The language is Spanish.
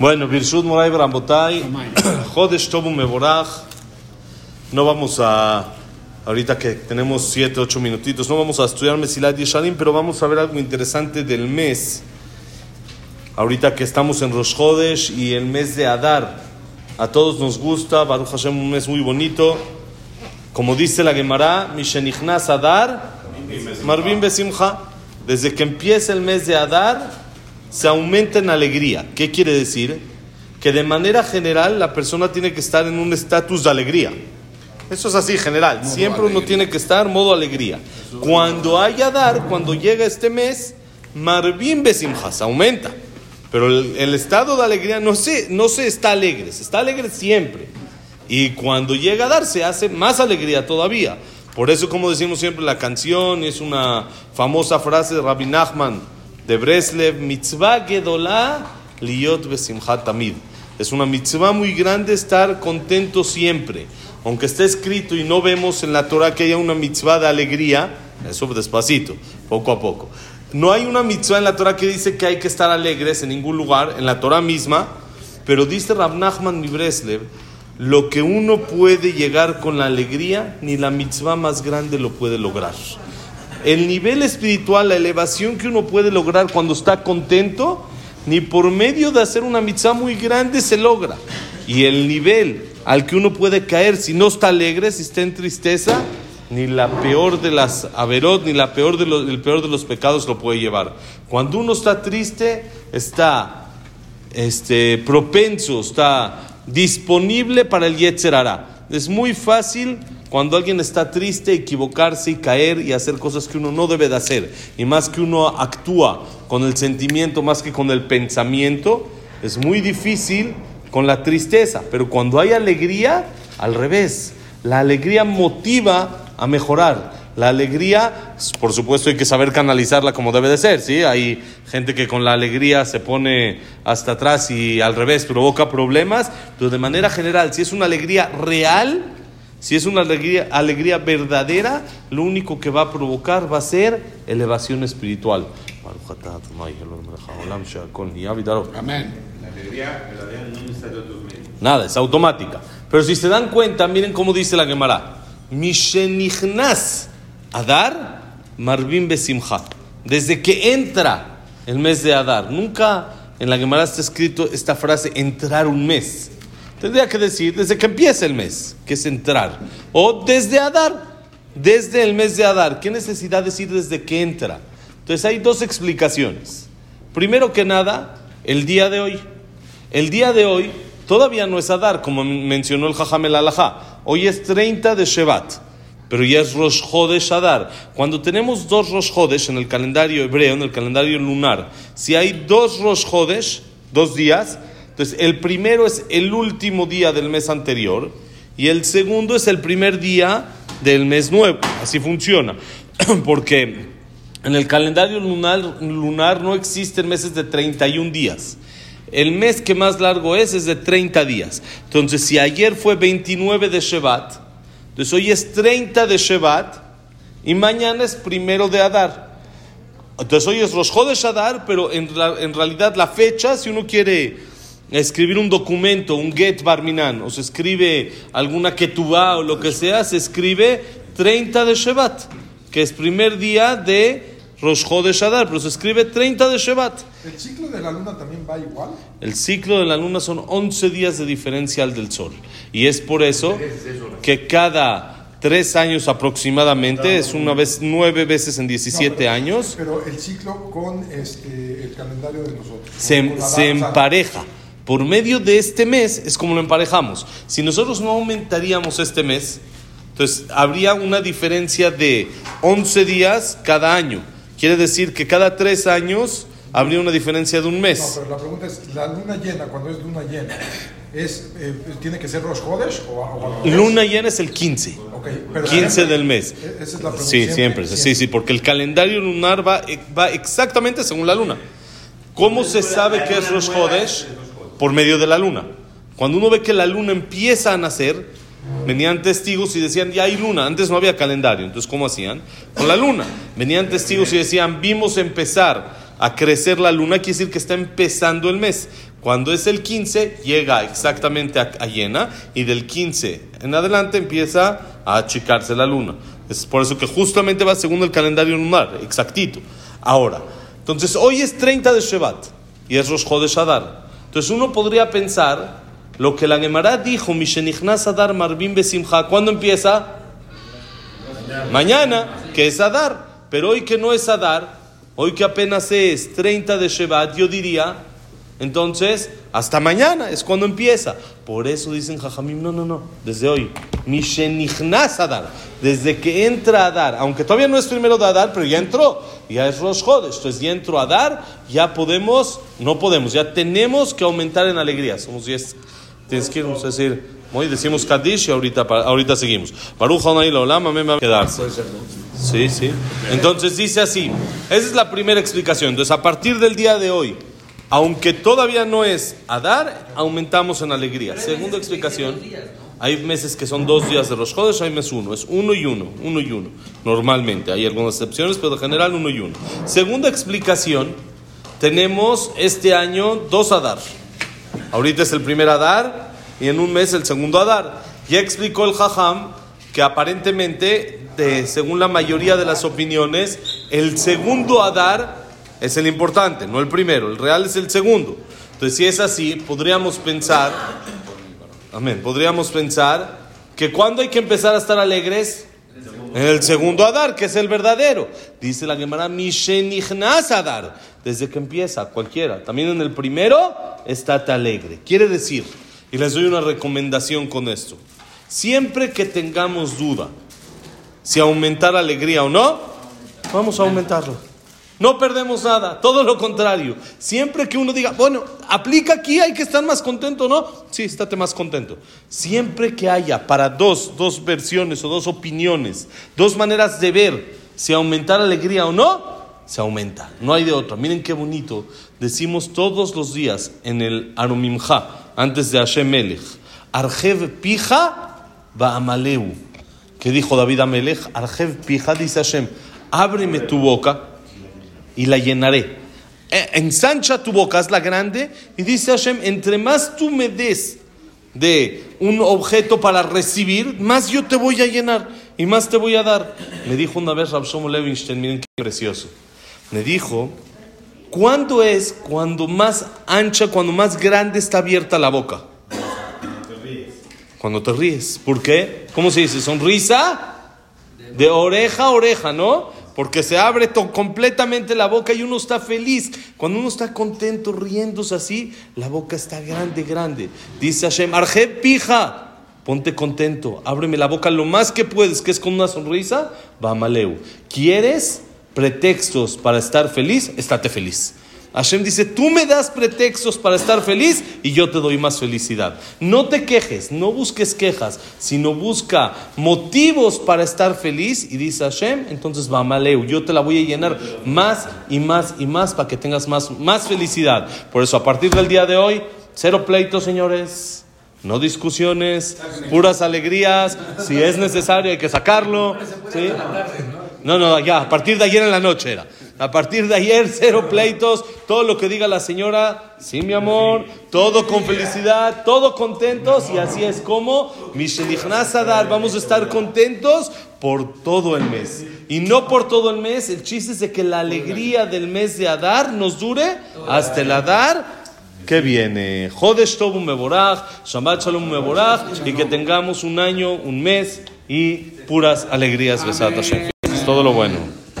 Bueno, Birshut Moray Brambotay, Jodesh Tobu Meborach. No vamos a, ahorita que tenemos 7, 8 minutitos, no vamos a estudiar Mesilat Yeshalim, pero vamos a ver algo interesante del mes. Ahorita que estamos en Rosh Chodesh y el mes de Adar, a todos nos gusta, Baruch Hashem, un mes muy bonito. Como dice la Gemara, Mishenichnas Adar, Marvin Besimcha. Desde que empieza el mes de Adar, se aumenta en alegría. ¿Qué quiere decir? Que de manera general la persona tiene que estar en un estatus de alegría. Eso es así, general. Siempre uno tiene que estar modo alegría. Cuando hay Adar, cuando llega este mes, Marvin Besimcha, aumenta. Pero el, el, estado de alegría no se, no se está alegre, se está alegre siempre. Y cuando llega a dar, se hace más alegría todavía. Por eso, como decimos siempre, la canción es una famosa frase de Rabbi Nachman de Breslev: Mitzvah Gedolá liot besimchat tamid. Es una mitzvah muy grande estar contento siempre. Aunque esté escrito y no vemos en la Torah que haya una mitzvah de alegría, eso despacito, poco a poco. No hay una mitzvah en la Torah que dice que hay que estar alegres en ningún lugar, en la Torah misma, pero dice Rab Nachman Breslev, lo que uno puede llegar con la alegría, ni la mitzvah más grande lo puede lograr. El nivel espiritual, la elevación que uno puede lograr cuando está contento, ni por medio de hacer una mitzvah muy grande se logra. Y el nivel al que uno puede caer si no está alegre, si está en tristeza, ni la peor de las averot, ni la peor de los, el peor de los pecados lo puede llevar. Cuando uno está triste, está este, propenso, está disponible para el Yetzer Hará. Es muy fácil cuando alguien está triste equivocarse y caer y hacer cosas que uno no debe de hacer. Y más que uno actúa con el sentimiento más que con el pensamiento, es muy difícil con la tristeza. Pero cuando hay alegría, al revés. La alegría motiva a mejorar. La alegría, por supuesto, hay que saber canalizarla como debe de ser, ¿sí? Hay gente que con la alegría se pone hasta atrás y al revés provoca problemas, pero de manera general, si es una alegría real, si es una alegría, alegría verdadera, lo único que va a provocar va a ser elevación espiritual. Amén. La alegría verdadera no necesita otros medios. Nada, es automática. Pero si se dan cuenta, miren cómo dice la Gemara. Mishenichnas Adar Marvin Besimcha. Desde que entra el mes de Adar. Nunca en la Gemara está escrito esta frase, entrar un mes. Tendría que decir desde que empieza el mes, que es entrar. O desde Adar, desde el mes de Adar. ¿Qué necesidad decir desde que entra? Entonces hay dos explicaciones. Primero que nada, el día de hoy. El día de hoy todavía no es Adar, como mencionó el Jajam el. Hoy es 30 de Shevat, pero ya es Rosh Adar. Cuando tenemos dos Rosh en el calendario hebreo, en el calendario lunar, si hay dos Rosh dos días, entonces el primero es el último día del mes anterior y el segundo es el primer día del mes nuevo. Así funciona. Porque en el calendario lunar, lunar no existen meses de 31 días. El mes que más largo es es de 30 días. Entonces, si ayer fue 29 de Shevat, entonces hoy es 30 de Shevat y mañana es primero de Adar. Entonces hoy es Rosh de Adar, pero en, en, realidad la fecha, si uno quiere escribir un documento, un get barminan, o se escribe alguna ketubá o lo que sea, se escribe 30 de Shevat, que es primer día de Rosh de Adar, pero se escribe 30 de Shevat. ¿El ciclo de la luna también va igual? El ciclo de la luna son 11 días de diferencia al del sol. Y es por eso que cada tres años aproximadamente, es una vez, nueve veces en 17 No, pero- años, Pero el ciclo con este, el calendario de nosotros. se, danza. Por medio de este mes es como lo emparejamos. Si nosotros no aumentaríamos este mes, entonces habría una diferencia de 11 días cada año. Quiere decir que cada tres años habría una diferencia de un No, mes. pero la pregunta es, la luna llena, cuando es luna llena, es, eh, ¿tiene que ser Rosh Chodesh o, o? Luna llena es el 15. Ok, pero 15 siempre- del mes. e- Esa es la pregunta. Sí, siempre, sí, sí, porque el calendario lunar va, va exactamente según la luna. ¿Cómo se sabe que es Rosh Chodesh? Por medio de la luna. Cuando uno ve que la luna empieza a nacer, venían testigos y decían, ya hay luna. Antes no había calendario, entonces ¿cómo hacían? Con la luna. Venían testigos y decían, vimos empezar a crecer la luna, quiere decir que está empezando el mes. Cuando es el 15, llega exactamente a, a llena y del 15 en adelante empieza a achicarse la luna. Es por eso que justamente va según el calendario lunar, exactito. Ahora, entonces hoy es 30 de Shevat y es Rosh Chodesh Adar. Entonces uno podría pensar lo que la Gemara dijo, Mishenichnas Adar Marvin Besimcha, ¿cuándo empieza? Mañana, que es Adar. Pero hoy que no es Adar, hoy que apenas es 30 de Shevat, yo diría, entonces, hasta mañana es cuando empieza. Por eso dicen Jajamim, no, no, no, desde hoy. Mishenichnas Adar, desde que entra Adar, aunque todavía no es primero de Adar, pero ya entró, ya es Rosh Chodesh, entonces ya entró Adar, ya podemos, no podemos, ya tenemos que aumentar en alegría. Somos 10, tienes que irnos a decir, hoy decimos Kaddish y ahorita, ahorita seguimos. Baruch Hanay Olam, amén, va a quedarse. Sí, sí. Entonces dice así, esa es la primera explicación. Entonces a partir del día de hoy, aunque todavía no es Adar, aumentamos en alegría. Segunda explicación. Hay meses que son dos días de los Chodesh, hay mes uno. Es uno y uno, uno y uno. Normalmente, hay algunas excepciones, pero en general uno y uno. Segunda explicación, tenemos este año dos Adar. Ahorita es el primer Adar y en un mes el segundo Adar. Ya explicó el Jajam que aparentemente, de, según la mayoría de las opiniones, el segundo Adar es el importante, no el primero. El real es el segundo. Entonces, si es así, podríamos pensar Amén. Podríamos pensar que cuando hay que empezar a estar alegres, en el segundo Adar, que es el verdadero. Dice la Gemara, Mishenichnas Adar. Desde que empieza, cualquiera. También en el primero, estate alegre. Quiere decir, y les doy una recomendación con esto. Siempre que tengamos duda si aumentar alegría o no, vamos a aumentarlo. No perdemos nada, todo lo contrario. Siempre que uno diga, bueno, aplica aquí, hay que estar más contento, ¿no? Sí, estate más contento. Siempre que haya para dos, dos versiones o dos opiniones, dos maneras de ver si aumentar alegría o no, se aumenta. No hay de otra. Miren qué bonito. Decimos todos los días en el Arumimja, antes de Hashem Melech, Arjev Pija Baamaleu. ¿Qué dijo David Amelech? Arjev Pija, dice Hashem, ábreme tu boca y la llenaré. Ensancha tu boca, es la grande, y dice Hashem, entre más tú me des de un objeto para recibir, más yo te voy a llenar y más te voy a dar. Me dijo una vez Rabshomo Levinstein, miren qué precioso. Me dijo, ¿cuándo es cuando más ancha, cuando más grande está abierta la boca? Cuando te ríes. ¿Por qué? ¿Cómo se dice? ¿Sonrisa? De oreja a oreja, ¿no? Porque se abre completamente la boca y uno está feliz. Cuando uno está contento, riéndose así, la boca está grande, grande. Dice Hashem, Arje pija. Ponte contento, ábreme la boca lo más que puedes, que es con una sonrisa. Va maleu. ¿Quieres pretextos para estar feliz? Estate feliz. Hashem dice, tú me das pretextos para estar feliz y yo te doy más felicidad. No te quejes, no busques quejas, sino busca motivos para estar feliz y dice Hashem, entonces va maleu, yo te la voy a llenar más y más y más para que tengas más, más felicidad. Por eso a partir del día de hoy, cero pleitos, señores. No discusiones, puras alegrías. Si es necesario, hay que sacarlo. ¿sí? No, no, ya, a partir de ayer en la noche era. A partir de ayer, cero pleitos, todo lo que diga la señora, sí, mi amor, todo con felicidad, todo contentos, y así es como Adar, vamos a estar contentos por todo el mes. Y no por todo el mes, el chiste es de que la alegría del mes de Adar nos dure hasta el Adar que viene. Jodesh Tobu Meborach, Shabbat Shalom Meborach, y que tengamos un año, un mes y puras alegrías, Besat Hashem. Es todo lo bueno.